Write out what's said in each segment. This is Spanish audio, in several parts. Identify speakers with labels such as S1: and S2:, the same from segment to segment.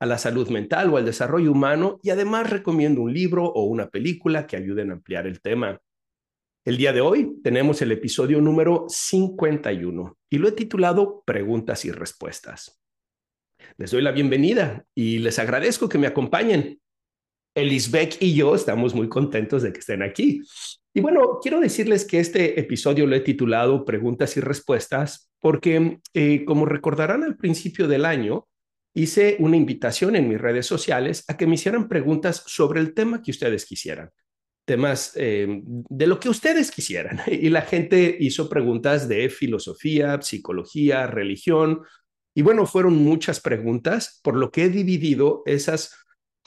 S1: a la salud mental o al desarrollo humano y además recomiendo un libro o una película que ayuden a ampliar el tema. El día de hoy tenemos el episodio número 51 y lo he titulado Preguntas y Respuestas. Les doy la bienvenida y les agradezco que me acompañen. Elisbeck y yo estamos muy contentos de que estén aquí. Y bueno, quiero decirles que este episodio lo he titulado Preguntas y Respuestas porque, eh, como recordarán al principio del año, hice una invitación en mis redes sociales a que me hicieran preguntas sobre el tema que ustedes quisieran, temas eh, de lo que ustedes quisieran. Y la gente hizo preguntas de filosofía, psicología, religión, y bueno, fueron muchas preguntas, por lo que he dividido esas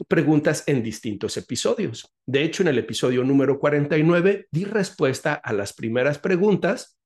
S1: preguntas en distintos episodios. De hecho, en el episodio número 49 di respuesta a las primeras preguntas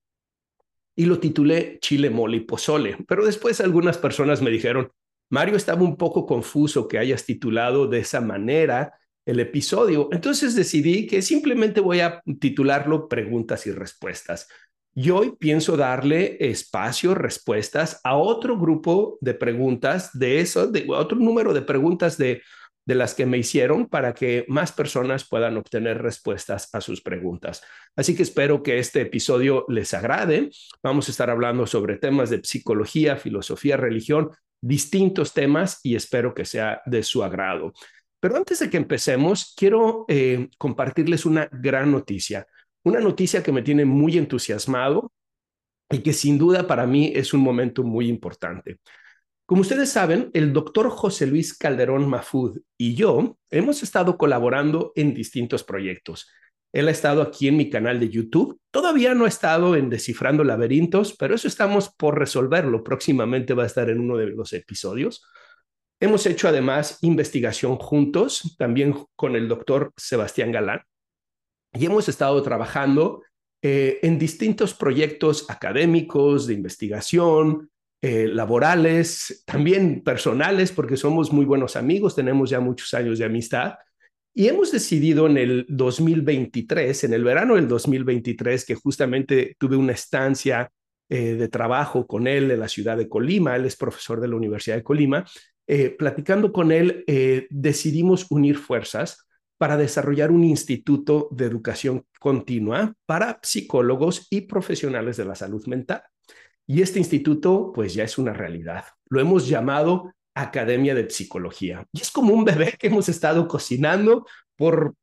S1: y lo titulé Chile, mole y pozole. Pero después algunas personas me dijeron, Mario estaba un poco confuso que hayas titulado de esa manera el episodio. Entonces decidí que simplemente voy a titularlo Preguntas y Respuestas. Y hoy pienso darle espacio, respuestas a otro grupo de preguntas de eso, de otro número de preguntas de, de las que me hicieron para que más personas puedan obtener respuestas a sus preguntas. Así que espero que este episodio les agrade. Vamos a estar hablando sobre temas de psicología, filosofía, religión, distintos temas y espero que sea de su agrado. Pero antes de que empecemos, quiero eh, compartirles una gran noticia una noticia que me tiene muy entusiasmado y que sin duda para mí es un momento muy importante. Como ustedes saben, el doctor José Luis Calderón Mafud y yo hemos estado colaborando en distintos proyectos. Él ha estado aquí en mi canal de YouTube. Todavía no ha estado en Descifrando Laberintos, pero eso estamos por resolverlo. Próximamente va a estar en uno de los episodios. Hemos hecho además investigación juntos, también con el doctor Sebastián Galán y hemos estado trabajando eh, en distintos proyectos académicos, de investigación, eh, laborales, también personales, porque somos muy buenos amigos, tenemos ya muchos años de amistad. Y hemos decidido en el 2023, en el verano del 2023, que justamente tuve una estancia eh, de trabajo con él en la ciudad de Colima, él es profesor de la Universidad de Colima, platicando con él, decidimos unir fuerzas para desarrollar un instituto de educación continua para psicólogos y profesionales de la salud mental. Y este instituto pues ya es una realidad. Lo hemos llamado Academia de Psicología. Y es como un bebé que hemos estado cocinando por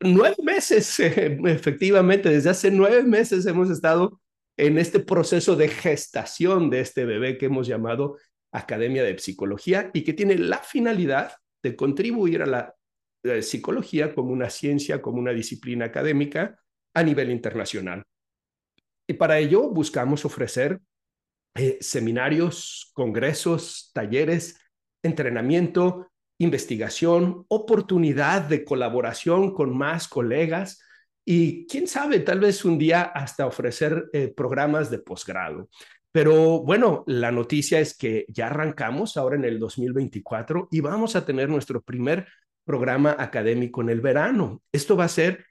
S1: nueve meses, efectivamente, desde hace nueve meses hemos estado en este proceso de gestación de este bebé que hemos llamado Academia de Psicología y que tiene la finalidad de contribuir a la psicología como una ciencia, como una disciplina académica a nivel internacional. Y para ello buscamos ofrecer eh, seminarios, congresos, talleres, entrenamiento, investigación, oportunidad de colaboración con más colegas y quién sabe, tal vez un día hasta ofrecer eh, programas de posgrado. Pero bueno, la noticia es que ya arrancamos ahora en el 2024 y vamos a tener nuestro primer programa académico en el verano. Esto va a ser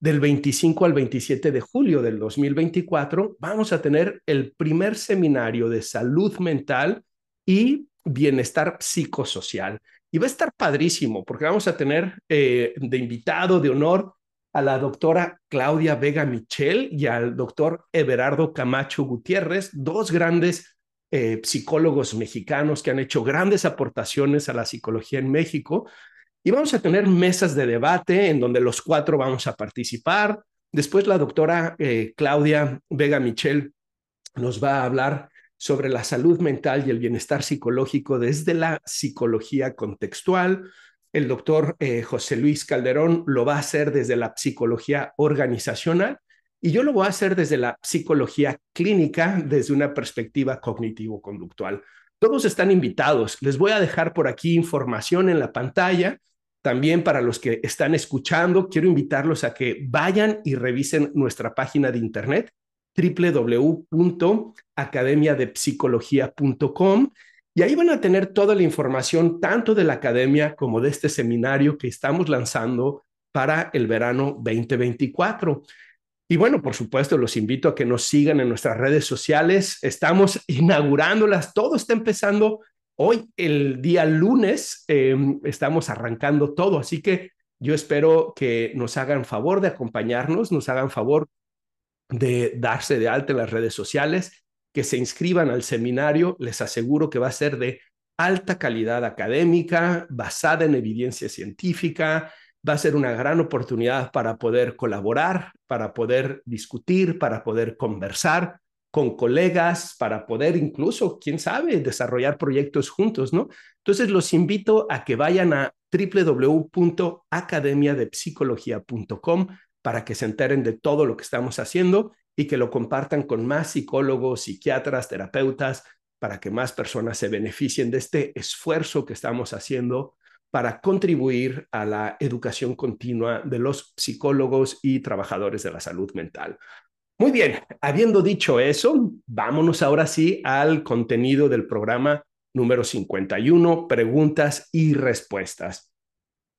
S1: del 25 al 27 de julio del 2024. Vamos a tener el primer seminario de salud mental y bienestar psicosocial. Y va a estar padrísimo porque vamos a tener eh, de invitado de honor a la doctora Claudia Vega Michel y al doctor Everardo Camacho Gutiérrez, dos grandes eh, psicólogos mexicanos que han hecho grandes aportaciones a la psicología en México y vamos a tener mesas de debate en donde los cuatro vamos a participar. Después la doctora eh, Claudia Vega Michel nos va a hablar sobre la salud mental y el bienestar psicológico desde la psicología contextual. El doctor eh, José Luis Calderón lo va a hacer desde la psicología organizacional y yo lo voy a hacer desde la psicología clínica, desde una perspectiva cognitivo-conductual. Todos están invitados. Les voy a dejar por aquí información en la pantalla También para los que están escuchando, quiero invitarlos a que vayan y revisen nuestra página de internet www.academiadepsicología.com y ahí van a tener toda la información tanto de la academia como de este seminario que estamos lanzando para el verano 2024. Y bueno, por supuesto, los invito a que nos sigan en nuestras redes sociales. Estamos inaugurándolas, todo está empezando hoy, el día lunes, em, estamos arrancando todo, así que yo espero que nos hagan favor de acompañarnos, nos hagan favor de darse de alta en las redes sociales, que se inscriban al seminario, les aseguro que va a ser de alta calidad académica, basada en evidencia científica, va a ser una gran oportunidad para poder colaborar, para poder discutir, para poder conversar con colegas, para poder incluso, quién sabe, desarrollar proyectos juntos, ¿no? Entonces los invito a que vayan a www.academiadepsicología.com para que se enteren de todo lo que estamos haciendo y que lo compartan con más psicólogos, psiquiatras, terapeutas, para que más personas se beneficien de este esfuerzo que estamos haciendo para contribuir a la educación continua de los psicólogos y trabajadores de la salud mental. Muy bien, habiendo dicho eso, vámonos ahora sí al contenido del programa número 51, preguntas y respuestas.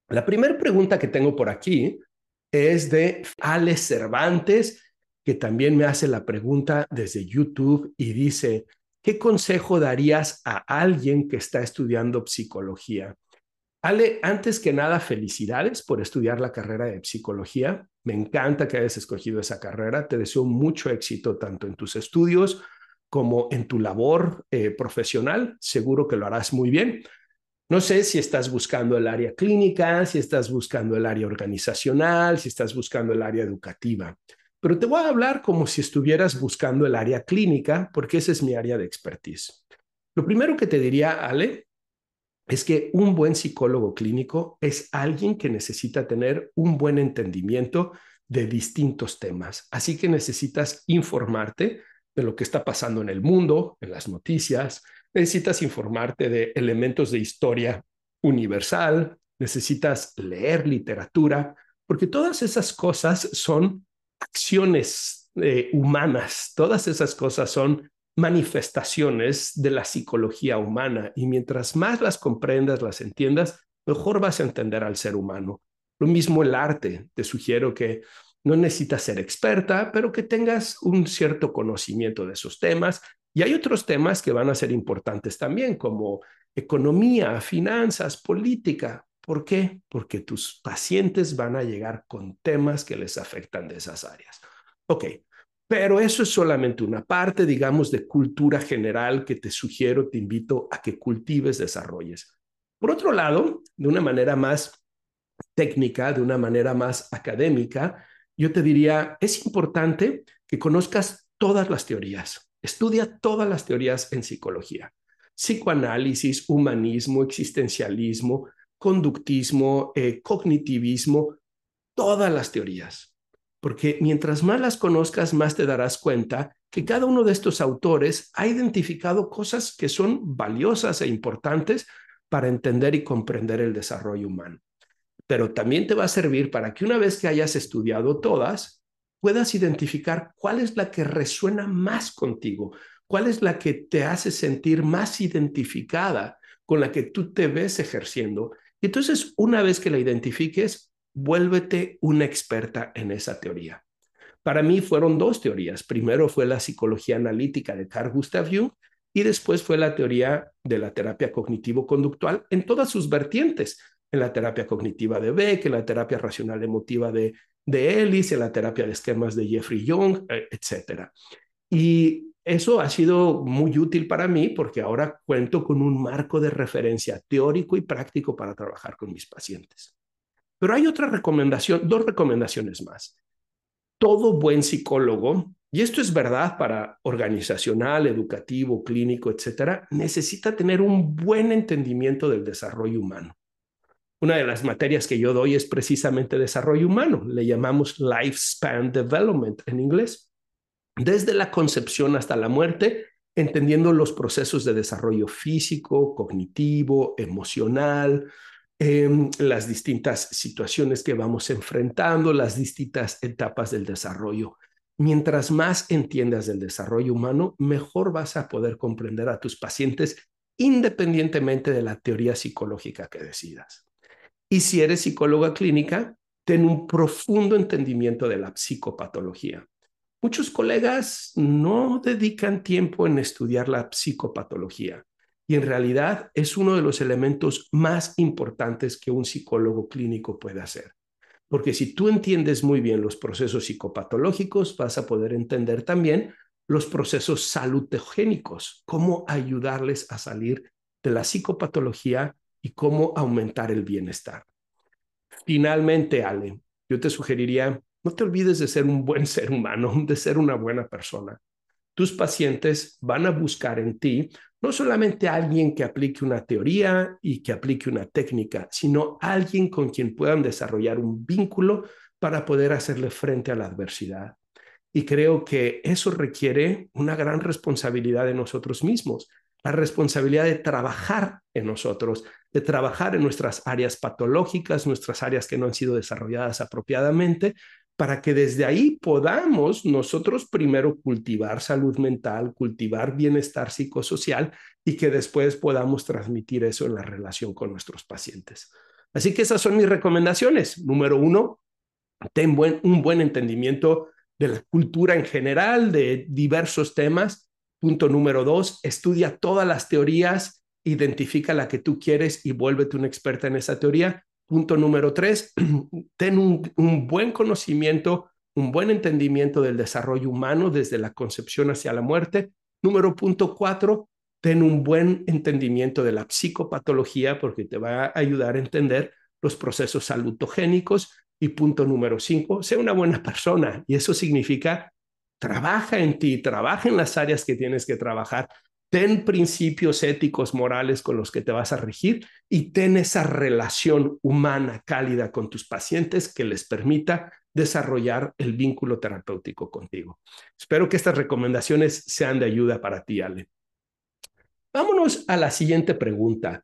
S1: La primera pregunta que tengo por aquí es de Alex Cervantes, que también me hace la pregunta desde YouTube y dice, ¿qué consejo darías a alguien que está estudiando psicología? Ale, antes que nada, felicidades por estudiar la carrera de psicología. Me encanta que hayas escogido esa carrera. Te deseo mucho éxito tanto en tus estudios como en tu labor eh, profesional. Seguro que lo harás muy bien. No sé si estás buscando el área clínica, si estás buscando el área organizacional, si estás buscando el área educativa, pero te voy a hablar como si estuvieras buscando el área clínica, porque esa es mi área de expertise. Lo primero que te diría, Ale, es que un buen psicólogo clínico es alguien que necesita tener un buen entendimiento de distintos temas. Así que necesitas informarte de lo que está pasando en el mundo, en las noticias, necesitas informarte de elementos de historia universal, necesitas leer literatura, porque todas esas cosas son acciones eh, humanas, todas esas cosas son manifestaciones de la psicología humana y mientras más las comprendas, las entiendas, mejor vas a entender al ser humano. Lo mismo el arte, te sugiero que no necesitas ser experta, pero que tengas un cierto conocimiento de esos temas. Y hay otros temas que van a ser importantes también, como economía, finanzas, política. ¿Por qué? Porque tus pacientes van a llegar con temas que les afectan de esas áreas. Ok, pero eso es solamente una parte, digamos, de cultura general que te sugiero, te invito a que cultives, desarrolles. Por otro lado, de una manera más técnica, de una manera más académica, yo te diría, es importante que conozcas todas las teorías. Estudia todas las teorías en psicología. Psicoanálisis, humanismo, existencialismo, conductismo, eh, cognitivismo, todas las teorías porque mientras más las conozcas, más te darás cuenta que cada uno de estos autores ha identificado cosas que son valiosas e importantes para entender y comprender el desarrollo humano. Pero también te va a servir para que una vez que hayas estudiado todas, puedas identificar cuál es la que resuena más contigo, cuál es la que te hace sentir más identificada con la que tú te ves ejerciendo. Y entonces, una vez que la identifiques, vuélvete una experta en esa teoría. Para mí fueron dos teorías. Primero fue la psicología analítica de Carl Gustav Jung y después fue la teoría de la terapia cognitivo-conductual en todas sus vertientes, en la terapia cognitiva de Beck, en la terapia racional emotiva de, de Ellis, en la terapia de esquemas de Jeffrey Young, eh, etc. Y eso ha sido muy útil para mí porque ahora cuento con un marco de referencia teórico y práctico para trabajar con mis pacientes. Pero hay otra recomendación, dos recomendaciones más. Todo buen psicólogo, y esto es verdad para organizacional, educativo, clínico, etcétera, necesita tener un buen entendimiento del desarrollo humano. Una de las materias que yo doy es precisamente desarrollo humano. Le llamamos lifespan development en inglés. Desde la concepción hasta la muerte, entendiendo los procesos de desarrollo físico, cognitivo, emocional, em, las distintas situaciones que vamos enfrentando, las distintas etapas del desarrollo. Mientras más entiendas del desarrollo humano, mejor vas a poder comprender a tus pacientes independientemente de la teoría psicológica que decidas. Y si eres psicóloga clínica, ten un profundo entendimiento de la psicopatología. Muchos colegas no dedican tiempo en estudiar la psicopatología y en realidad es uno de los elementos más importantes que un psicólogo clínico puede hacer. Porque si tú entiendes muy bien los procesos psicopatológicos, vas a poder entender también los procesos salutogénicos, cómo ayudarles a salir de la psicopatología y cómo aumentar el bienestar. Finalmente, Ale, yo te sugeriría no te olvides de ser un buen ser humano, de ser una buena persona. Tus pacientes van a buscar en ti no solamente alguien que aplique una teoría y que aplique una técnica, sino alguien con quien puedan desarrollar un vínculo para poder hacerle frente a la adversidad. Y creo que eso requiere una gran responsabilidad de nosotros mismos, la responsabilidad de trabajar en nosotros, de trabajar en nuestras áreas patológicas, nuestras áreas que no han sido desarrolladas apropiadamente, para que desde ahí podamos nosotros primero cultivar salud mental, cultivar bienestar psicosocial y que después podamos transmitir eso en la relación con nuestros pacientes. Así que esas son mis recomendaciones. Número uno, ten un buen entendimiento de la cultura en general, de diversos temas. Punto número dos, estudia todas las teorías, identifica la que tú quieres y vuélvete una experta en esa teoría. Punto número tres, ten un, buen conocimiento, un buen entendimiento del desarrollo humano desde la concepción hacia la muerte. Número punto cuatro, ten un buen entendimiento de la psicopatología porque te va a ayudar a entender los procesos salutogénicos. Y punto número cinco, sé una buena persona. Y eso significa trabaja en ti, trabaja en las áreas que tienes que trabajar, ten principios éticos, morales con los que te vas a regir y ten esa relación humana cálida con tus pacientes que les permita desarrollar el vínculo terapéutico contigo. Espero que estas recomendaciones sean de ayuda para ti, Ale. Vámonos a la siguiente pregunta.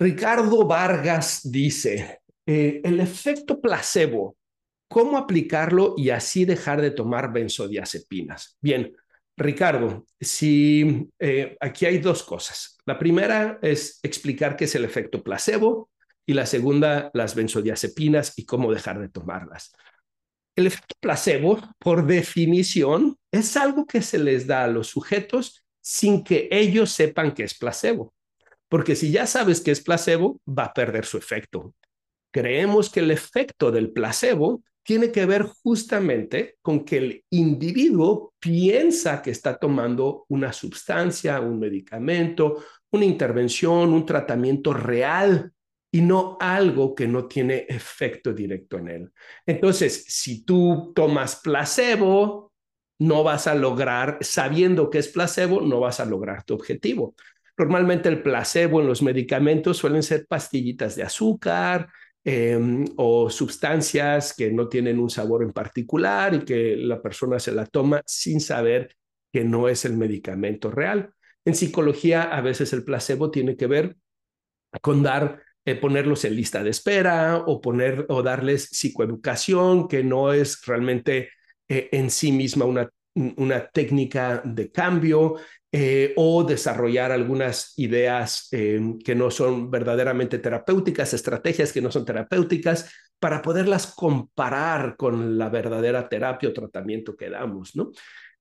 S1: Ricardo Vargas dice, eh, el efecto placebo, ¿cómo aplicarlo y así dejar de tomar benzodiazepinas? Bien, Ricardo, si eh, aquí hay dos cosas. La primera es explicar qué es el efecto placebo y la segunda, las benzodiazepinas y cómo dejar de tomarlas. El efecto placebo, por definición, es algo que se les da a los sujetos sin que ellos sepan que es placebo porque si ya sabes que es placebo, va a perder su efecto. Creemos que el efecto del placebo tiene que ver justamente con que el individuo piensa que está tomando una sustancia, un medicamento, una intervención, un tratamiento real y no algo que no tiene efecto directo en él. Entonces, si tú tomas placebo, no vas a lograr, sabiendo que es placebo, no vas a lograr tu objetivo. Normalmente el placebo en los medicamentos suelen ser pastillitas de azúcar em, o sustancias que no tienen un sabor en particular y que la persona se la toma sin saber que no es el medicamento real. En psicología, a veces el placebo tiene que ver con dar, eh, ponerlos en lista de espera o, poner, o darles psicoeducación, que no es realmente eh, en sí misma una una técnica de cambio eh, o desarrollar algunas ideas em, que no son verdaderamente terapéuticas, estrategias que no son terapéuticas, para poderlas comparar con la verdadera terapia o tratamiento que damos, ¿no?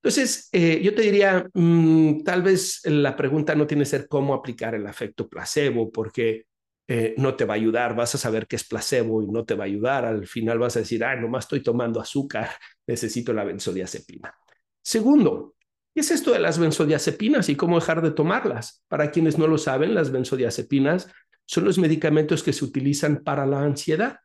S1: Entonces, eh, yo te diría, mm, tal vez la pregunta no tiene que ser cómo aplicar el efecto placebo, porque eh, no te va a ayudar, vas a saber que es placebo y no te va a ayudar, al final vas a decir, ah, nomás estoy tomando azúcar, necesito la benzodiazepina. Segundo, ¿qué es esto de las benzodiazepinas y cómo dejar de tomarlas? Para quienes no lo saben, las benzodiazepinas son los medicamentos que se utilizan para la ansiedad.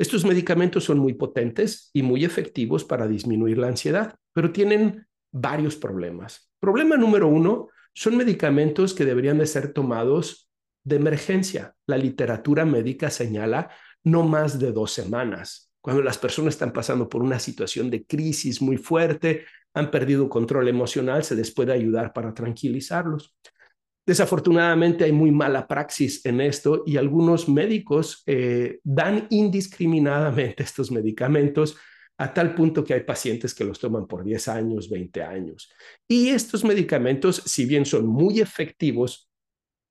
S1: Estos medicamentos son muy potentes y muy efectivos para disminuir la ansiedad, pero tienen varios problemas. Problema número uno, son medicamentos que deberían de ser tomados de emergencia. La literatura médica señala no más de dos semanas. Cuando las personas están pasando por una situación de crisis muy fuerte, han perdido control emocional, se les puede ayudar para tranquilizarlos. Desafortunadamente hay muy mala praxis en esto y algunos médicos eh, dan indiscriminadamente estos medicamentos a tal punto que hay pacientes que los toman por 10 años, 20 años. Y estos medicamentos, si bien son muy efectivos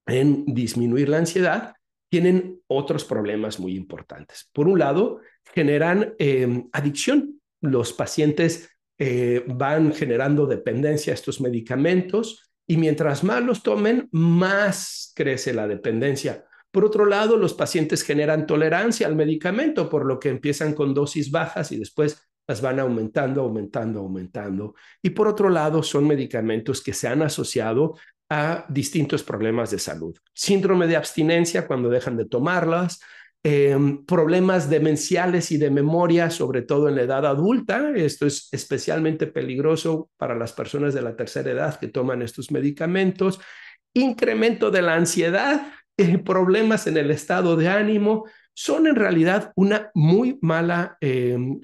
S1: en disminuir la ansiedad, tienen otros problemas muy importantes. Por un lado, generan eh, adicción. Los pacientes eh, van generando dependencia a estos medicamentos y mientras más los tomen, más crece la dependencia. Por otro lado, los pacientes generan tolerancia al medicamento, por lo que empiezan con dosis bajas y después las van aumentando, aumentando, aumentando. Y por otro lado, son medicamentos que se han asociado a distintos problemas de salud. Síndrome de abstinencia cuando dejan de tomarlas, Em, problemas demenciales y de memoria, sobre todo en la edad adulta. Esto es especialmente peligroso para las personas de la tercera edad que toman estos medicamentos. Incremento de la ansiedad, eh, problemas en el estado de ánimo, son en realidad una muy mala em,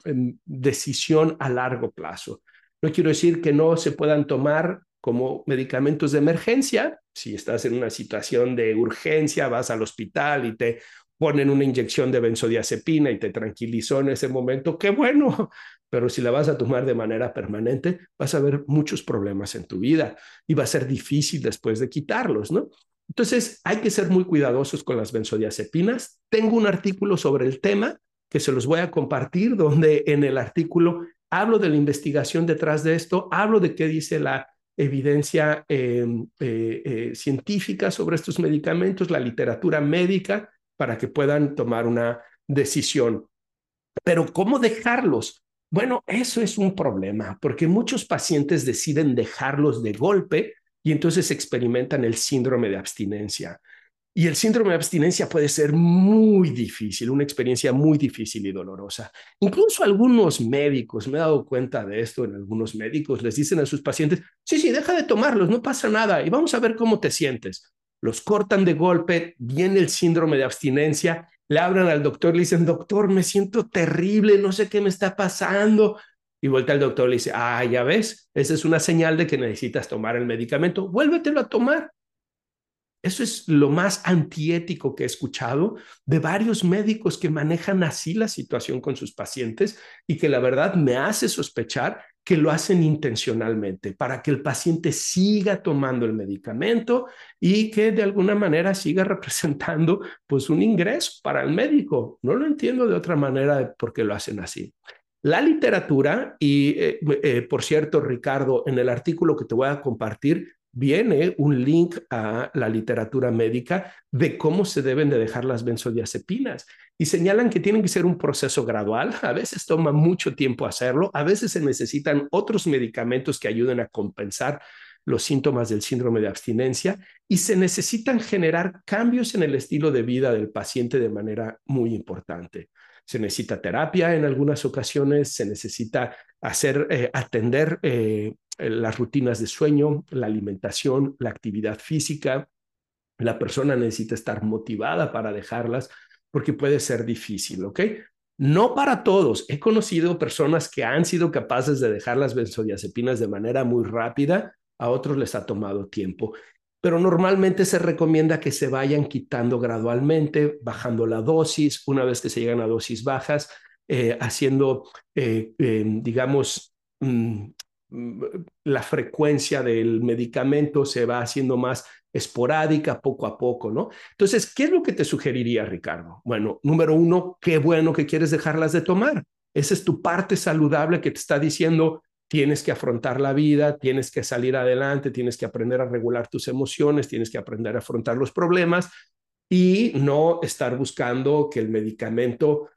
S1: decisión a largo plazo. No quiero decir que no se puedan tomar como medicamentos de emergencia. Si estás en una situación de urgencia, vas al hospital y te ponen una inyección de benzodiazepina y te tranquilizó en ese momento, qué bueno, pero si la vas a tomar de manera permanente, vas a ver muchos problemas en tu vida y va a ser difícil después de quitarlos, ¿no? Entonces, hay que ser muy cuidadosos con las benzodiazepinas. Tengo un artículo sobre el tema que se los voy a compartir, donde en el artículo hablo de la investigación detrás de esto, hablo de qué dice la evidencia em, eh, eh, científica sobre estos medicamentos, la literatura médica, para que puedan tomar una decisión. Pero ¿cómo dejarlos? Bueno, eso es un problema, porque muchos pacientes deciden dejarlos de golpe y entonces experimentan el síndrome de abstinencia. Y el síndrome de abstinencia puede ser muy difícil, una experiencia muy difícil y dolorosa. Incluso algunos médicos, me he dado cuenta de esto en algunos médicos, les dicen a sus pacientes, sí, sí, deja de tomarlos, no pasa nada y vamos a ver cómo te sientes los cortan de golpe, viene el síndrome de abstinencia, le hablan al doctor, le dicen, doctor, me siento terrible, no sé qué me está pasando. Y vuelta el doctor le dice, ah, ya ves, esa es una señal de que necesitas tomar el medicamento, vuélvetelo a tomar. Eso es lo más antiético que he escuchado de varios médicos que manejan así la situación con sus pacientes y que la verdad me hace sospechar que lo hacen intencionalmente para que el paciente siga tomando el medicamento y que de alguna manera siga representando pues un ingreso para el médico. No lo entiendo de otra manera por qué lo hacen así. La literatura, y eh, eh, por cierto, Ricardo, en el artículo que te voy a compartir, viene un link a la literatura médica de cómo se deben de dejar las benzodiazepinas y señalan que tienen que ser un proceso gradual, a veces toma mucho tiempo hacerlo, a veces se necesitan otros medicamentos que ayuden a compensar los síntomas del síndrome de abstinencia y se necesitan generar cambios en el estilo de vida del paciente de manera muy importante. Se necesita terapia en algunas ocasiones, se necesita hacer, eh, atender eh, las rutinas de sueño, la alimentación, la actividad física. La persona necesita estar motivada para dejarlas porque puede ser difícil, ¿ok? No para todos. He conocido personas que han sido capaces de dejar las benzodiazepinas de manera muy rápida, a otros les ha tomado tiempo, pero normalmente se recomienda que se vayan quitando gradualmente, bajando la dosis, una vez que se llegan a dosis bajas, eh, haciendo, eh, digamos, Mm, la frecuencia del medicamento se va haciendo más esporádica poco a poco, ¿no? Entonces, ¿qué es lo que te sugeriría, Ricardo? Bueno, número uno, qué bueno que quieres dejarlas de tomar. Esa es tu parte saludable que te está diciendo, tienes que afrontar la vida, tienes que salir adelante, tienes que aprender a regular tus emociones, tienes que aprender a afrontar los problemas y no estar buscando que el medicamento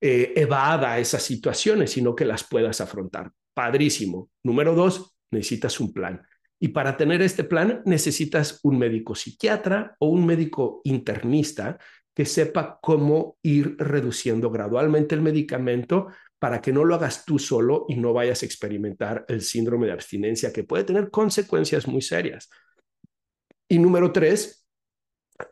S1: eh, evada esas situaciones, sino que las puedas afrontar padrísimo. Número dos, necesitas un plan. Y para tener este plan necesitas un médico psiquiatra o un médico internista que sepa cómo ir reduciendo gradualmente el medicamento para que no lo hagas tú solo y no vayas a experimentar el síndrome de abstinencia que puede tener consecuencias muy serias. Y número tres,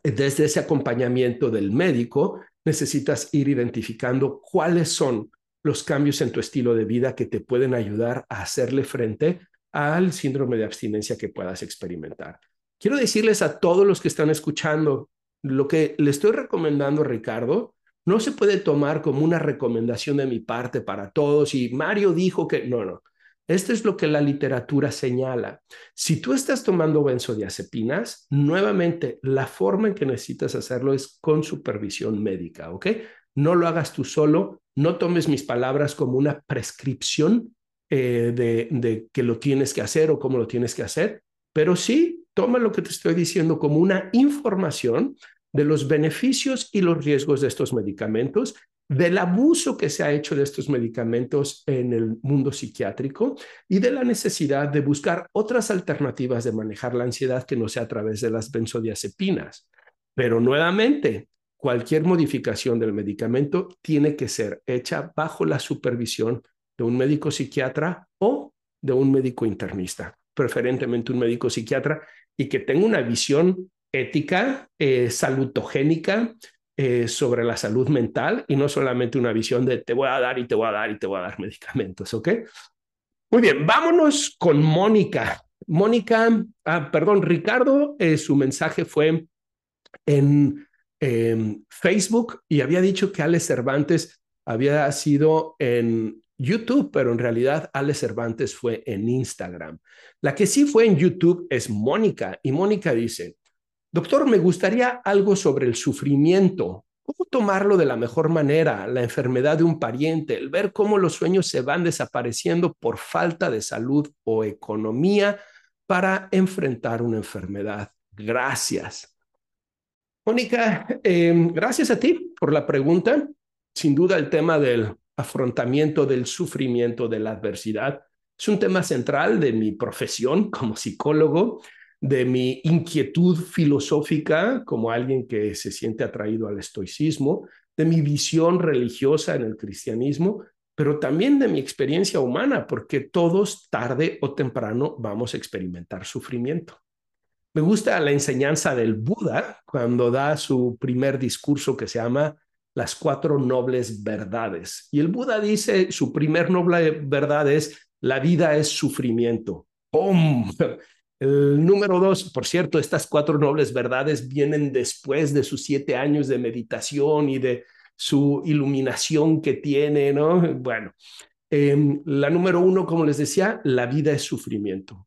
S1: desde ese acompañamiento del médico, necesitas ir identificando cuáles son los cambios en tu estilo de vida que te pueden ayudar a hacerle frente al síndrome de abstinencia que puedas experimentar. Quiero decirles a todos los que están escuchando, lo que le estoy recomendando, Ricardo, no se puede tomar como una recomendación de mi parte para todos y Mario dijo que no, no. Esto es lo que la literatura señala. Si tú estás tomando benzodiazepinas, nuevamente la forma en que necesitas hacerlo es con supervisión médica, ¿ok? No lo hagas tú solo, no tomes mis palabras como una prescripción eh, de, de que lo tienes que hacer o cómo lo tienes que hacer, pero sí toma lo que te estoy diciendo como una información de los beneficios y los riesgos de estos medicamentos del abuso que se ha hecho de estos medicamentos en el mundo psiquiátrico y de la necesidad de buscar otras alternativas de manejar la ansiedad que no sea a través de las benzodiazepinas. Pero nuevamente, cualquier modificación del medicamento tiene que ser hecha bajo la supervisión de un médico psiquiatra o de un médico internista, preferentemente un médico psiquiatra y que tenga una visión ética, eh, salutogénica, eh, sobre la salud mental y no solamente una visión de te voy a dar y te voy a dar y te voy a dar medicamentos, ¿ok? Muy bien, vámonos con Mónica. Mónica, ah, perdón, Ricardo, eh, su mensaje fue en Facebook y había dicho que Alex Cervantes había sido en YouTube, pero en realidad Alex Cervantes fue en Instagram. La que sí fue en YouTube es Mónica y Mónica dice, Doctor, me gustaría algo sobre el sufrimiento. ¿Cómo tomarlo de la mejor manera? La enfermedad de un pariente, el ver cómo los sueños se van desapareciendo por falta de salud o economía para enfrentar una enfermedad. Gracias. Mónica, em, gracias a ti por la pregunta. Sin duda el tema del afrontamiento del sufrimiento, de la adversidad, es un tema central de mi profesión como psicólogo de mi inquietud filosófica como alguien que se siente atraído al estoicismo, de mi visión religiosa en el cristianismo, pero también de mi experiencia humana, porque todos tarde o temprano vamos a experimentar sufrimiento. Me gusta la enseñanza del Buda cuando da su primer discurso que se llama Las cuatro nobles verdades. Y el Buda dice, su primer noble verdad es, la vida es sufrimiento. ¡Pum! El número dos, por cierto, estas cuatro nobles verdades vienen después de sus siete años de meditación y de su iluminación que tiene, ¿no? Bueno, em, la número uno, como les decía, la vida es sufrimiento.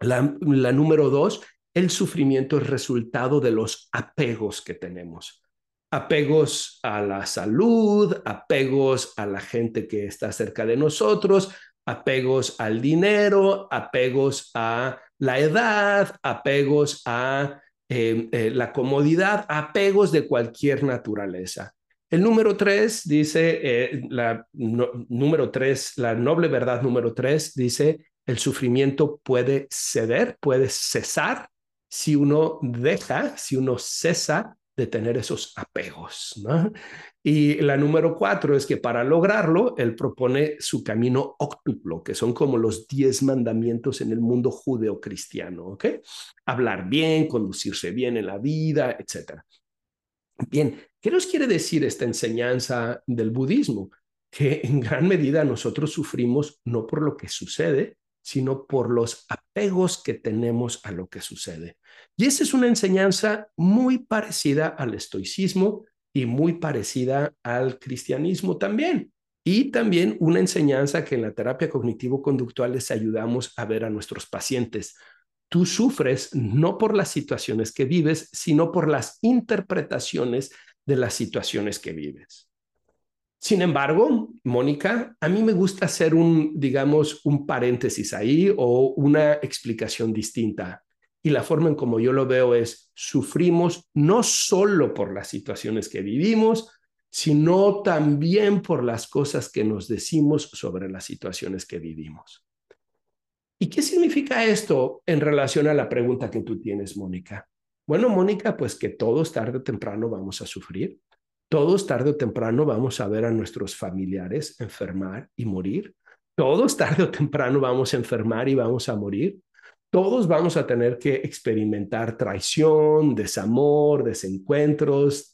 S1: La, la número dos, el sufrimiento es resultado de los apegos que tenemos. Apegos a la salud, apegos a la gente que está cerca de nosotros, apegos al dinero, apegos a la edad, apegos a em, eh, la comodidad, apegos de cualquier naturaleza. El número tres dice, eh, la número tres, la noble verdad número tres dice, el sufrimiento puede ceder, puede cesar si uno deja, si uno cesa de tener esos apegos. Y la número cuatro es que para lograrlo, él propone su camino octuplo, que son como los diez mandamientos en el mundo judeo-cristiano, ¿ok? Hablar bien, conducirse bien en la vida, etc. Bien, ¿qué nos quiere decir esta enseñanza del budismo? Que en gran medida nosotros sufrimos no por lo que sucede, sino por los apegos que tenemos a lo que sucede. Y esa es una enseñanza muy parecida al estoicismo y muy parecida al cristianismo también. Y también una enseñanza que en la terapia cognitivo-conductual les ayudamos a ver a nuestros pacientes. Tú sufres no por las situaciones que vives, sino por las interpretaciones de las situaciones que vives. Sin embargo, Mónica, a mí me gusta hacer un, digamos, un paréntesis ahí o una explicación distinta. Y la forma en como yo lo veo es, sufrimos no solo por las situaciones que vivimos, sino también por las cosas que nos decimos sobre las situaciones que vivimos. ¿Y qué significa esto en relación a la pregunta que tú tienes, Mónica? Bueno, Mónica, pues que todos tarde o temprano vamos a sufrir, todos tarde o temprano vamos a ver a nuestros familiares enfermar y morir, todos tarde o temprano vamos a enfermar y vamos a morir, todos vamos a tener que experimentar traición, desamor, desencuentros,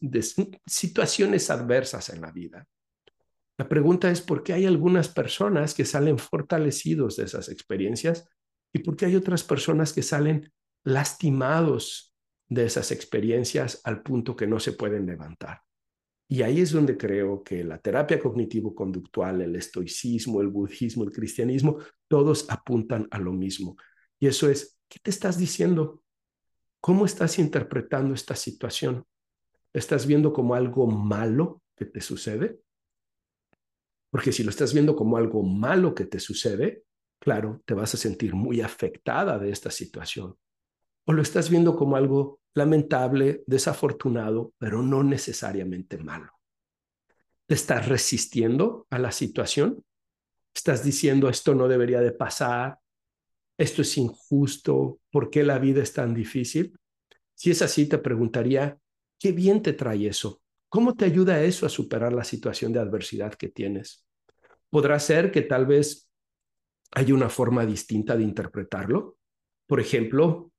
S1: situaciones adversas en la vida. La pregunta es por qué hay algunas personas que salen fortalecidos de esas experiencias y por qué hay otras personas que salen lastimados de esas experiencias al punto que no se pueden levantar. Y ahí es donde creo que la terapia cognitivo-conductual, el estoicismo, el budismo, el cristianismo, todos apuntan a lo mismo. Y eso es, ¿qué te estás diciendo? ¿Cómo estás interpretando esta situación? ¿Estás viendo como algo malo que te sucede? Porque si lo estás viendo como algo malo que te sucede, claro, te vas a sentir muy afectada de esta situación. O lo estás viendo como algo lamentable, desafortunado, pero no necesariamente malo. ¿Te estás resistiendo a la situación? ¿Estás diciendo esto no debería de pasar? ¿Esto es injusto? ¿Por qué la vida es tan difícil? Si es así, te preguntaría, ¿qué bien te trae eso? ¿Cómo te ayuda eso a superar la situación de adversidad que tienes? Podrá ser que tal vez haya una forma distinta de interpretarlo. Por ejemplo,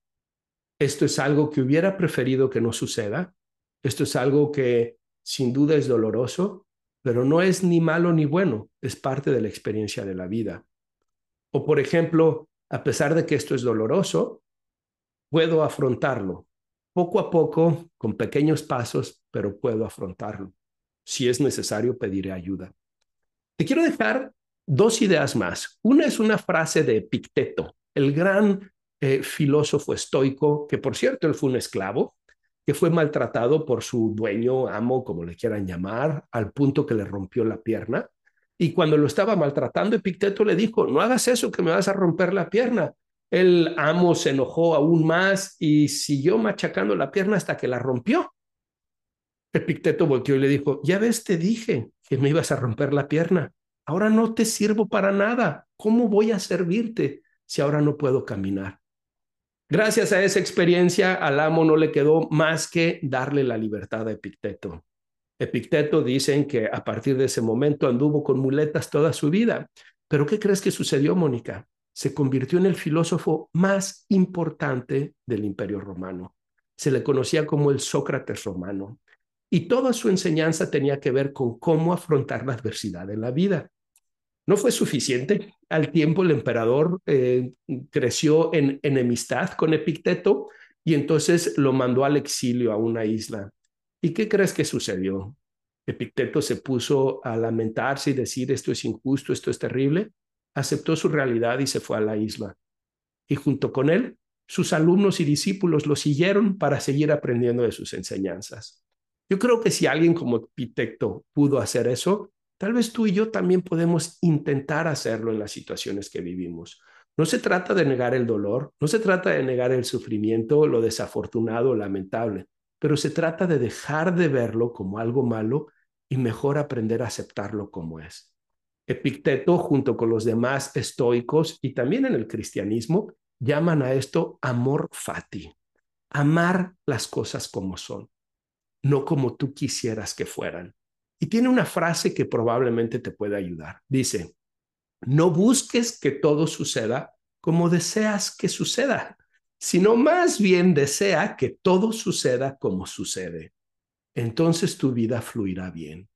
S1: esto es algo que hubiera preferido que no suceda. Esto es algo que sin duda es doloroso, pero no es ni malo ni bueno, es parte de la experiencia de la vida. O por ejemplo, a pesar de que esto es doloroso, puedo afrontarlo. Poco a poco, con pequeños pasos, pero puedo afrontarlo. Si es necesario, pediré ayuda. Te quiero dejar dos ideas más. Una es una frase de Epicteto, el gran eh, filósofo estoico, que por cierto él fue un esclavo, que fue maltratado por su dueño, amo, como le quieran llamar, al punto que le rompió la pierna. Y cuando lo estaba maltratando, Epicteto le dijo, no hagas eso, que me vas a romper la pierna. El amo se enojó aún más y siguió machacando la pierna hasta que la rompió. Epicteto volteó y le dijo, ya ves, te dije que me ibas a romper la pierna. Ahora no te sirvo para nada. ¿Cómo voy a servirte si ahora no puedo caminar? Gracias a esa experiencia, al amo no le quedó más que darle la libertad a Epicteto. Epicteto dicen que a partir de ese momento anduvo con muletas toda su vida. Pero ¿qué crees que sucedió, Mónica? Se convirtió en el filósofo más importante del imperio romano. Se le conocía como el Sócrates romano. Y toda su enseñanza tenía que ver con cómo afrontar la adversidad en la vida. No fue suficiente. Al tiempo el emperador eh, creció en enemistad con Epicteto y entonces lo mandó al exilio a una isla. ¿Y qué crees que sucedió? Epicteto se puso a lamentarse y decir esto es injusto, esto es terrible. Aceptó su realidad y se fue a la isla. Y junto con él, sus alumnos y discípulos lo siguieron para seguir aprendiendo de sus enseñanzas. Yo creo que si alguien como Epicteto pudo hacer eso, Tal vez tú y yo también podemos intentar hacerlo en las situaciones que vivimos. No se trata de negar el dolor, no se trata de negar el sufrimiento, lo desafortunado, lamentable, pero se trata de dejar de verlo como algo malo y mejor aprender a aceptarlo como es. Epicteto, junto con los demás estoicos y también en el cristianismo, llaman a esto amor fati, amar las cosas como son, no como tú quisieras que fueran. Y tiene una frase que probablemente te puede ayudar. Dice, no busques que todo suceda como deseas que suceda, sino más bien desea que todo suceda como sucede. Entonces tu vida fluirá bien.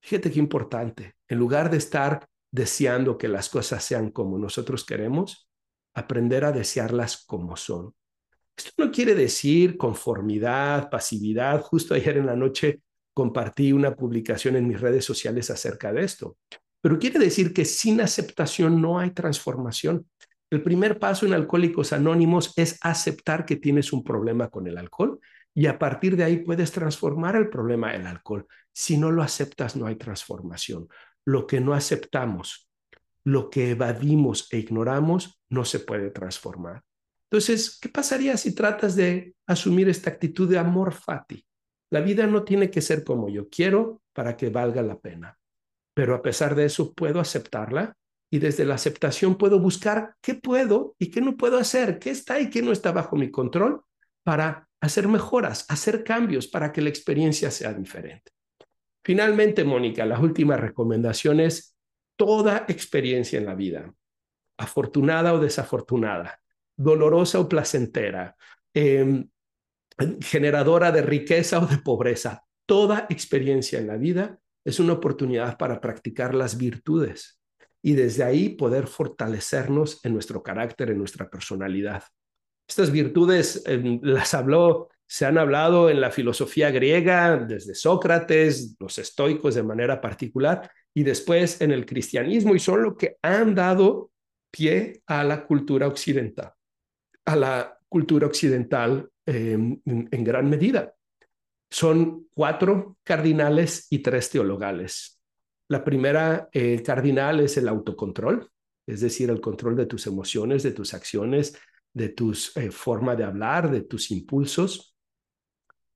S1: Fíjate qué importante. En lugar de estar deseando que las cosas sean como nosotros queremos, aprender a desearlas como son. Esto no quiere decir conformidad, pasividad. Justo ayer en la noche compartí una publicación en mis redes sociales acerca de esto. Pero quiere decir que sin aceptación no hay transformación. El primer paso en Alcohólicos Anónimos es aceptar que tienes un problema con el alcohol y a partir de ahí puedes transformar el problema del alcohol. Si no lo aceptas, no hay transformación. Lo que no aceptamos, lo que evadimos e ignoramos, no se puede transformar. Entonces, ¿qué pasaría si tratas de asumir esta actitud de amor fati? La vida no tiene que ser como yo quiero para que valga la pena, pero a pesar de eso puedo aceptarla y desde la aceptación puedo buscar qué puedo y qué no puedo hacer, qué está y qué no está bajo mi control para hacer mejoras, hacer cambios para que la experiencia sea diferente. Finalmente, Mónica, la última recomendación es toda experiencia en la vida, afortunada o desafortunada, dolorosa o placentera, em, generadora de riqueza o de pobreza, toda experiencia en la vida es una oportunidad para practicar las virtudes y desde ahí poder fortalecernos en nuestro carácter, en nuestra personalidad. Estas virtudes em, las habló, se han hablado en la filosofía griega desde Sócrates, los estoicos de manera particular, y después en el cristianismo, y son lo que han dado pie a la cultura occidental, a la cultura occidental em, en gran medida. Son cuatro cardinales y tres teologales. La primera eh, cardinal es el autocontrol, es decir, el control de tus emociones, de tus acciones, de tu eh, forma de hablar, de tus impulsos.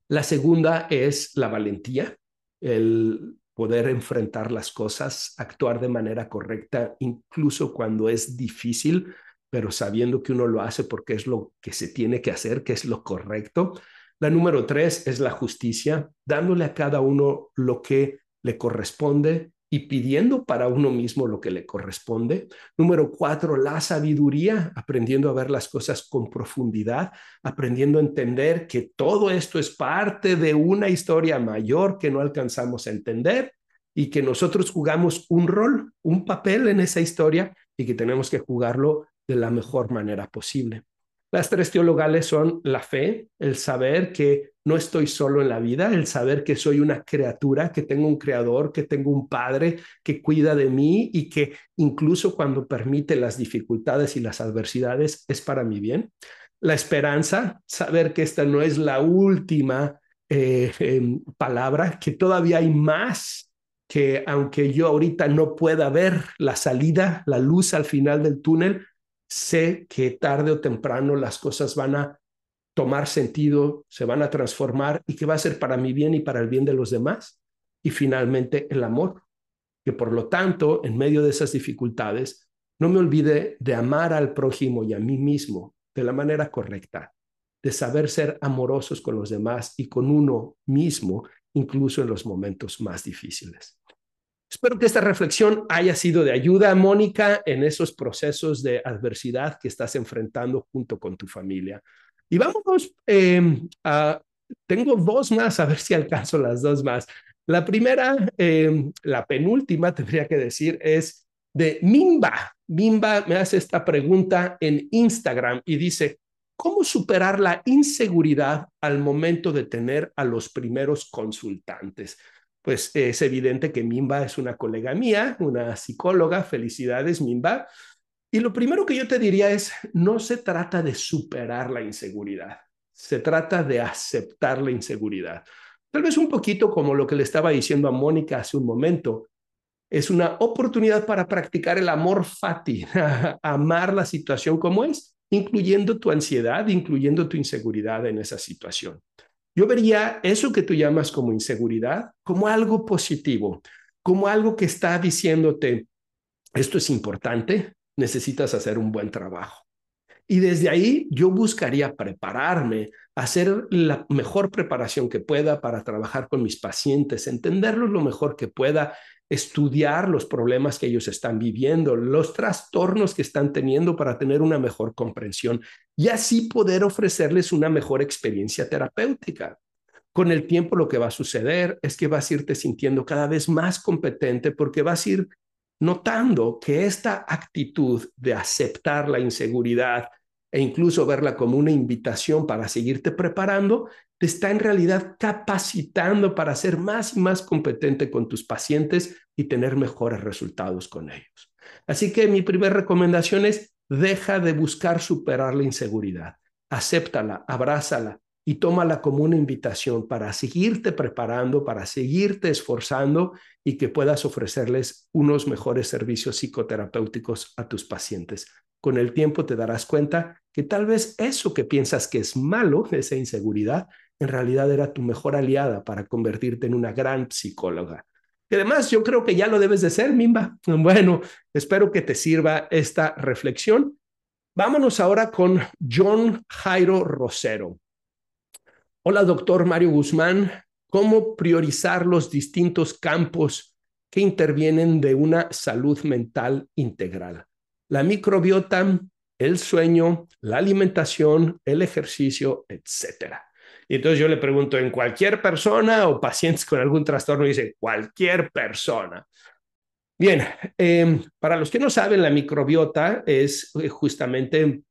S1: La segunda es la valentía, el poder enfrentar las cosas, actuar de manera correcta, incluso cuando es difícil, pero sabiendo que uno lo hace porque es lo que se tiene que hacer, que es lo correcto. La número tres es la justicia, dándole a cada uno lo que le corresponde y pidiendo para uno mismo lo que le corresponde. Número cuatro, la sabiduría, aprendiendo a ver las cosas con profundidad, aprendiendo a entender que todo esto es parte de una historia mayor que no alcanzamos a entender y que nosotros jugamos un rol, un papel en esa historia y que tenemos que jugarlo de la mejor manera posible. Las tres teologales son la fe, el saber que no estoy solo en la vida, el saber que soy una criatura, que tengo un creador, que tengo un padre que cuida de mí y que incluso cuando permite las dificultades y las adversidades es para mi bien. La esperanza, saber que esta no es la última eh, em, palabra, que todavía hay más, que aunque yo ahorita no pueda ver la salida, la luz al final del túnel, sé que tarde o temprano las cosas van a tomar sentido, se van a transformar y que va a ser para mi bien y para el bien de los demás. Y finalmente el amor, que por lo tanto, en medio de esas dificultades, no me olvide de amar al prójimo y a mí mismo de la manera correcta, de saber ser amorosos con los demás y con uno mismo, incluso en los momentos más difíciles. Espero que esta reflexión haya sido de ayuda, Mónica, en esos procesos de adversidad que estás enfrentando junto con tu familia. Y vamos em, a, tengo dos más, a ver si alcanzo las dos más. La primera, em, la penúltima, tendría que decir, es de Mimba. Mimba me hace esta pregunta en Instagram y dice, ¿cómo superar la inseguridad al momento de tener a los primeros consultantes? Pues es evidente que Mimba es una colega mía, una psicóloga. Felicidades, Mimba. Y lo primero que yo te diría es, no se trata de superar la inseguridad, se trata de aceptar la inseguridad. Tal vez un poquito como lo que le estaba diciendo a Mónica hace un momento, es una oportunidad para practicar el amor fati, amar la situación como es, incluyendo tu ansiedad, incluyendo tu inseguridad en esa situación. Yo vería eso que tú llamas como inseguridad como algo positivo, como algo que está diciéndote, esto es importante, necesitas hacer un buen trabajo. Y desde ahí yo buscaría prepararme, hacer la mejor preparación que pueda para trabajar con mis pacientes, entenderlos lo mejor que pueda estudiar los problemas que ellos están viviendo, los trastornos que están teniendo para tener una mejor comprensión y así poder ofrecerles una mejor experiencia terapéutica. Con el tiempo lo que va a suceder es que vas a irte sintiendo cada vez más competente porque vas a ir notando que esta actitud de aceptar la inseguridad e incluso verla como una invitación para seguirte preparando te está en realidad capacitando para ser más y más competente con tus pacientes y tener mejores resultados con ellos. Así que mi primera recomendación es, deja de buscar superar la inseguridad, acéptala, abrázala y tómala como una invitación para seguirte preparando, para seguirte esforzando y que puedas ofrecerles unos mejores servicios psicoterapéuticos a tus pacientes. Con el tiempo te darás cuenta que tal vez eso que piensas que es malo, esa inseguridad, en realidad era tu mejor aliada para convertirte en una gran psicóloga. que además yo creo que ya lo debes de ser, Mimba. Bueno, espero que te sirva esta reflexión. Vámonos ahora con John Jairo Rosero. Hola, doctor Mario Guzmán. ¿Cómo priorizar los distintos campos que intervienen de una salud mental integral? La microbiota, el sueño, la alimentación, el ejercicio, etcétera. Y entonces yo le pregunto, ¿en cualquier persona o pacientes con algún trastorno? Y dice, cualquier persona. Bien, em, para los que no saben, la microbiota es eh, justamente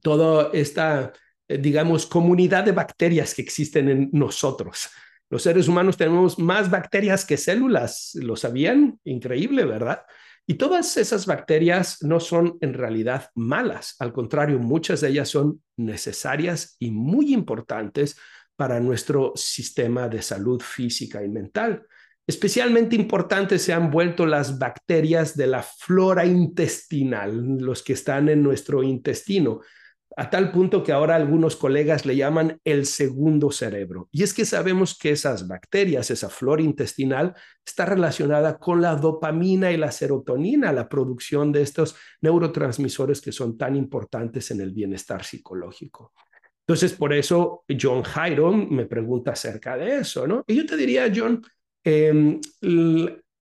S1: toda esta, eh, digamos, comunidad de bacterias que existen en nosotros. Los seres humanos tenemos más bacterias que células, ¿lo sabían? Increíble, ¿verdad? Y todas esas bacterias no son en realidad malas, al contrario, muchas de ellas son necesarias y muy importantes para nuestro sistema de salud física y mental. Especialmente importantes se han vuelto las bacterias de la flora intestinal, los que están en nuestro intestino, a tal punto que ahora algunos colegas le llaman el segundo cerebro. Y es que sabemos que esas bacterias, esa flora intestinal, está relacionada con la dopamina y la serotonina, la producción de estos neurotransmisores que son tan importantes en el bienestar psicológico. Entonces, por eso John Jairo me pregunta acerca de eso, ¿no? Y yo te diría, John, Em,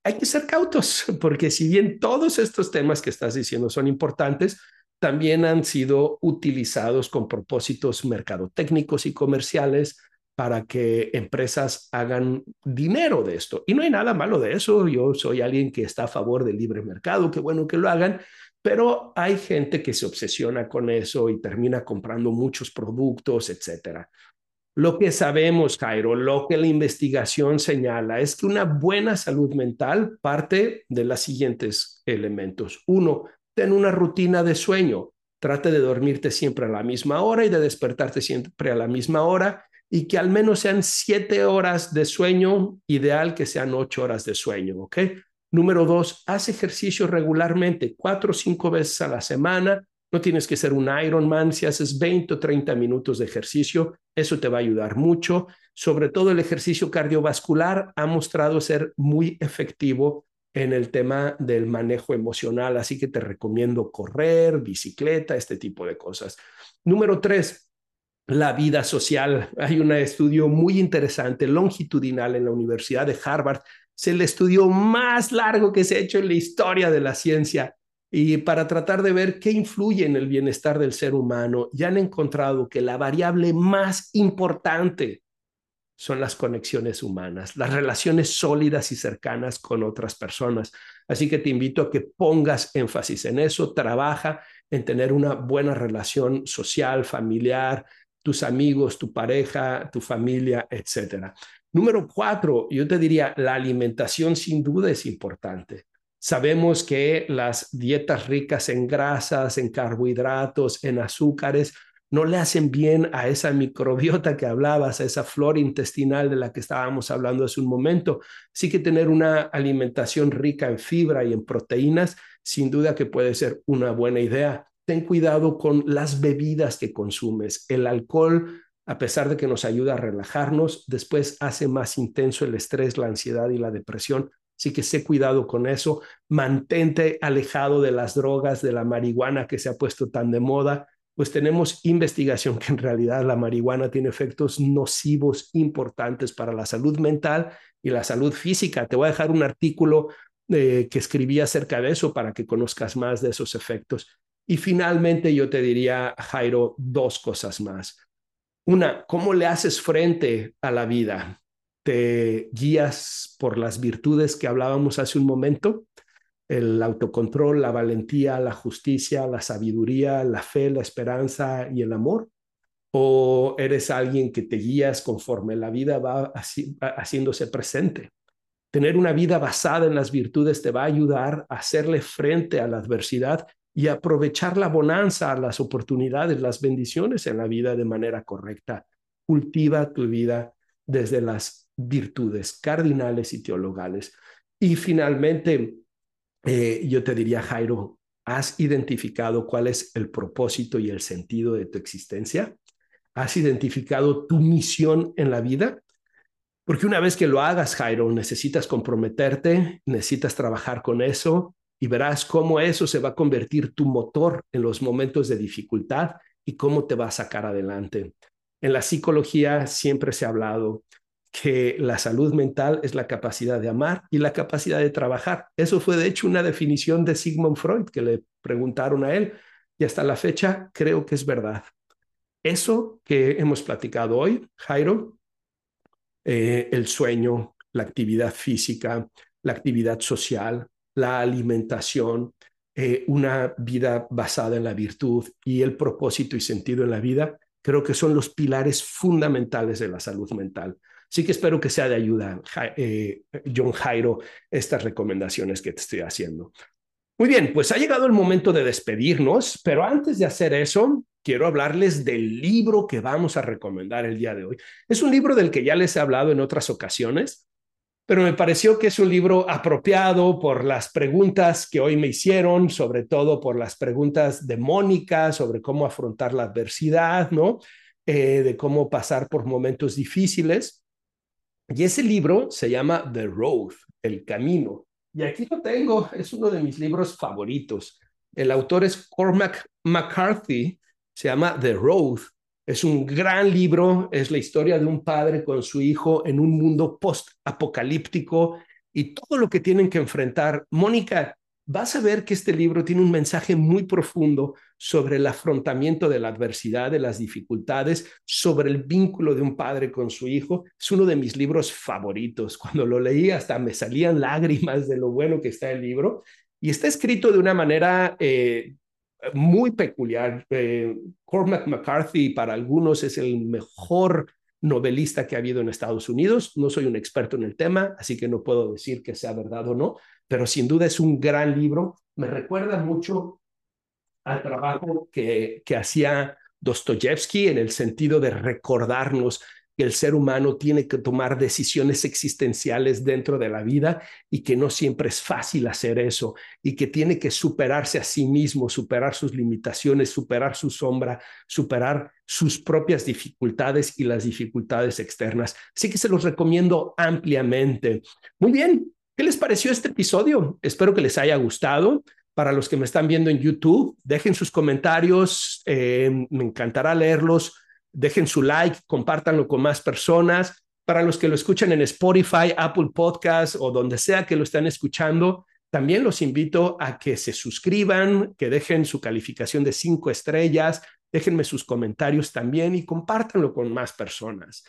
S1: hay que ser cautos, porque si bien todos estos temas que estás diciendo son importantes, también han sido utilizados con propósitos mercadotécnicos y comerciales para que empresas hagan dinero de esto. Y no hay nada malo de eso. Yo soy alguien que está a favor del libre mercado, qué bueno que lo hagan, pero hay gente que se obsesiona con eso y termina comprando muchos productos, etcétera. Lo que sabemos, Jairo, lo que la investigación señala es que una buena salud mental parte de los siguientes elementos. Uno, ten una rutina de sueño. Trate de dormirte siempre a la misma hora y de despertarte siempre a la misma hora y que al menos sean siete horas de sueño, ideal que sean ocho horas de sueño, ¿ok? Número dos, haz ejercicio regularmente, cuatro o cinco veces a la semana no tienes que ser un Ironman. Si haces 20 o 30 minutos de ejercicio, eso te va a ayudar mucho. Sobre todo el ejercicio cardiovascular ha mostrado ser muy efectivo en el tema del manejo emocional, así que te recomiendo correr, bicicleta, este tipo de cosas. Número tres, la vida social. Hay un estudio muy interesante, longitudinal en la Universidad de Harvard. Es el estudio más largo que se ha hecho en la historia de la ciencia y para tratar de ver qué influye en el bienestar del ser humano, ya han encontrado que la variable más importante son las conexiones humanas, las relaciones sólidas y cercanas con otras personas. Así que te invito a que pongas énfasis en eso, trabaja en tener una buena relación social, familiar, tus amigos, tu pareja, tu familia, etcétera. Número cuatro, yo te diría, la alimentación sin duda es importante. Sabemos que las dietas ricas en grasas, en carbohidratos, en azúcares, no le hacen bien a esa microbiota que hablabas, a esa flora intestinal de la que estábamos hablando hace un momento. Así que tener una alimentación rica en fibra y en proteínas, sin duda que puede ser una buena idea. Ten cuidado con las bebidas que consumes. El alcohol, a pesar de que nos ayuda a relajarnos, después hace más intenso el estrés, la ansiedad y la depresión. Así que sé cuidado con eso, mantente alejado de las drogas, de la marihuana que se ha puesto tan de moda, pues tenemos investigación que en realidad la marihuana tiene efectos nocivos importantes para la salud mental y la salud física. Te voy a dejar un artículo eh, que escribí acerca de eso para que conozcas más de esos efectos. Y finalmente yo te diría, Jairo, dos cosas más. Una, ¿cómo le haces frente a la vida? te guías por las virtudes que hablábamos hace un momento, el autocontrol, la valentía, la justicia, la sabiduría, la fe, la esperanza y el amor? ¿O eres alguien que te guías conforme la vida va haciéndose presente? Tener una vida basada en las virtudes te va a ayudar a hacerle frente a la adversidad y aprovechar la bonanza, las oportunidades, las bendiciones en la vida de manera correcta. Cultiva tu vida desde las virtudes cardinales y teologales. Y finalmente, eh, yo te diría, Jairo, ¿has identificado cuál es el propósito y el sentido de tu existencia? ¿Has identificado tu misión en la vida? Porque una vez que lo hagas, Jairo, necesitas comprometerte, necesitas trabajar con eso y verás cómo eso se va a convertir tu motor en los momentos de dificultad y cómo te va a sacar adelante. En la psicología siempre se ha hablado que la salud mental es la capacidad de amar y la capacidad de trabajar. Eso fue de hecho una definición de Sigmund Freud que le preguntaron a él y hasta la fecha creo que es verdad. Eso que hemos platicado hoy, Jairo, eh, el sueño, la actividad física, la actividad social, la alimentación, eh, una vida basada en la virtud y el propósito y sentido en la vida, creo que son los pilares fundamentales de la salud mental. Así que espero que sea de ayuda, eh, John Jairo, estas recomendaciones que te estoy haciendo. Muy bien, pues ha llegado el momento de despedirnos, pero antes de hacer eso, quiero hablarles del libro que vamos a recomendar el día de hoy. Es un libro del que ya les he hablado en otras ocasiones, pero me pareció que es un libro apropiado por las preguntas que hoy me hicieron, sobre todo por las preguntas de Mónica sobre cómo afrontar la adversidad, ¿no? Eh, de cómo pasar por momentos difíciles. Y ese libro se llama The Road, El Camino. Y aquí lo tengo, es uno de mis libros favoritos. El autor es Cormac McCarthy, se llama The Road. Es un gran libro, es la historia de un padre con su hijo en un mundo post-apocalíptico y todo lo que tienen que enfrentar. Mónica, vas a ver que este libro tiene un mensaje muy profundo sobre el afrontamiento de la adversidad, de las dificultades, sobre el vínculo de un padre con su hijo. Es uno de mis libros favoritos. Cuando lo leí hasta me salían lágrimas de lo bueno que está el libro. Y está escrito de una manera eh, muy peculiar. Eh, Cormac McCarthy para algunos es el mejor novelista que ha habido en Estados Unidos. No soy un experto en el tema, así que no puedo decir que sea verdad o no, pero sin duda es un gran libro. Me recuerda mucho al trabajo que, que hacía Dostoyevsky en el sentido de recordarnos el ser humano tiene que tomar decisiones existenciales dentro de la vida y que no siempre es fácil hacer eso y que tiene que superarse a sí mismo, superar sus limitaciones, superar su sombra, superar sus propias dificultades y las dificultades externas. Así que se los recomiendo ampliamente. Muy bien, ¿qué les pareció este episodio? Espero que les haya gustado. Para los que me están viendo en YouTube, dejen sus comentarios, eh, me encantará leerlos dejen su like, compártanlo con más personas. Para los que lo escuchan en Spotify, Apple Podcast o donde sea que lo estén escuchando, también los invito a que se suscriban, que dejen su calificación de cinco estrellas, déjenme sus comentarios también y compártanlo con más personas.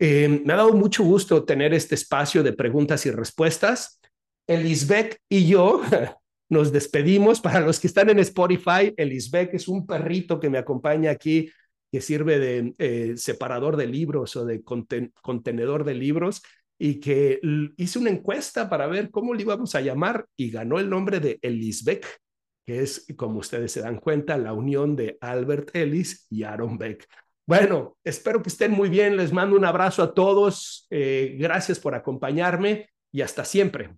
S1: Eh, me ha dado mucho gusto tener este espacio de preguntas y respuestas. Elisbeck y yo nos despedimos. Para los que están en Spotify, Elisbeck es un perrito que me acompaña aquí que sirve de eh, separador de libros o de contenedor de libros y que hice una encuesta para ver cómo le íbamos a llamar y ganó el nombre de Beck, que es, como ustedes se dan cuenta, la unión de Albert Ellis y Aaron Beck. Bueno, espero que estén muy bien. Les mando un abrazo a todos. Eh, gracias por acompañarme y hasta siempre.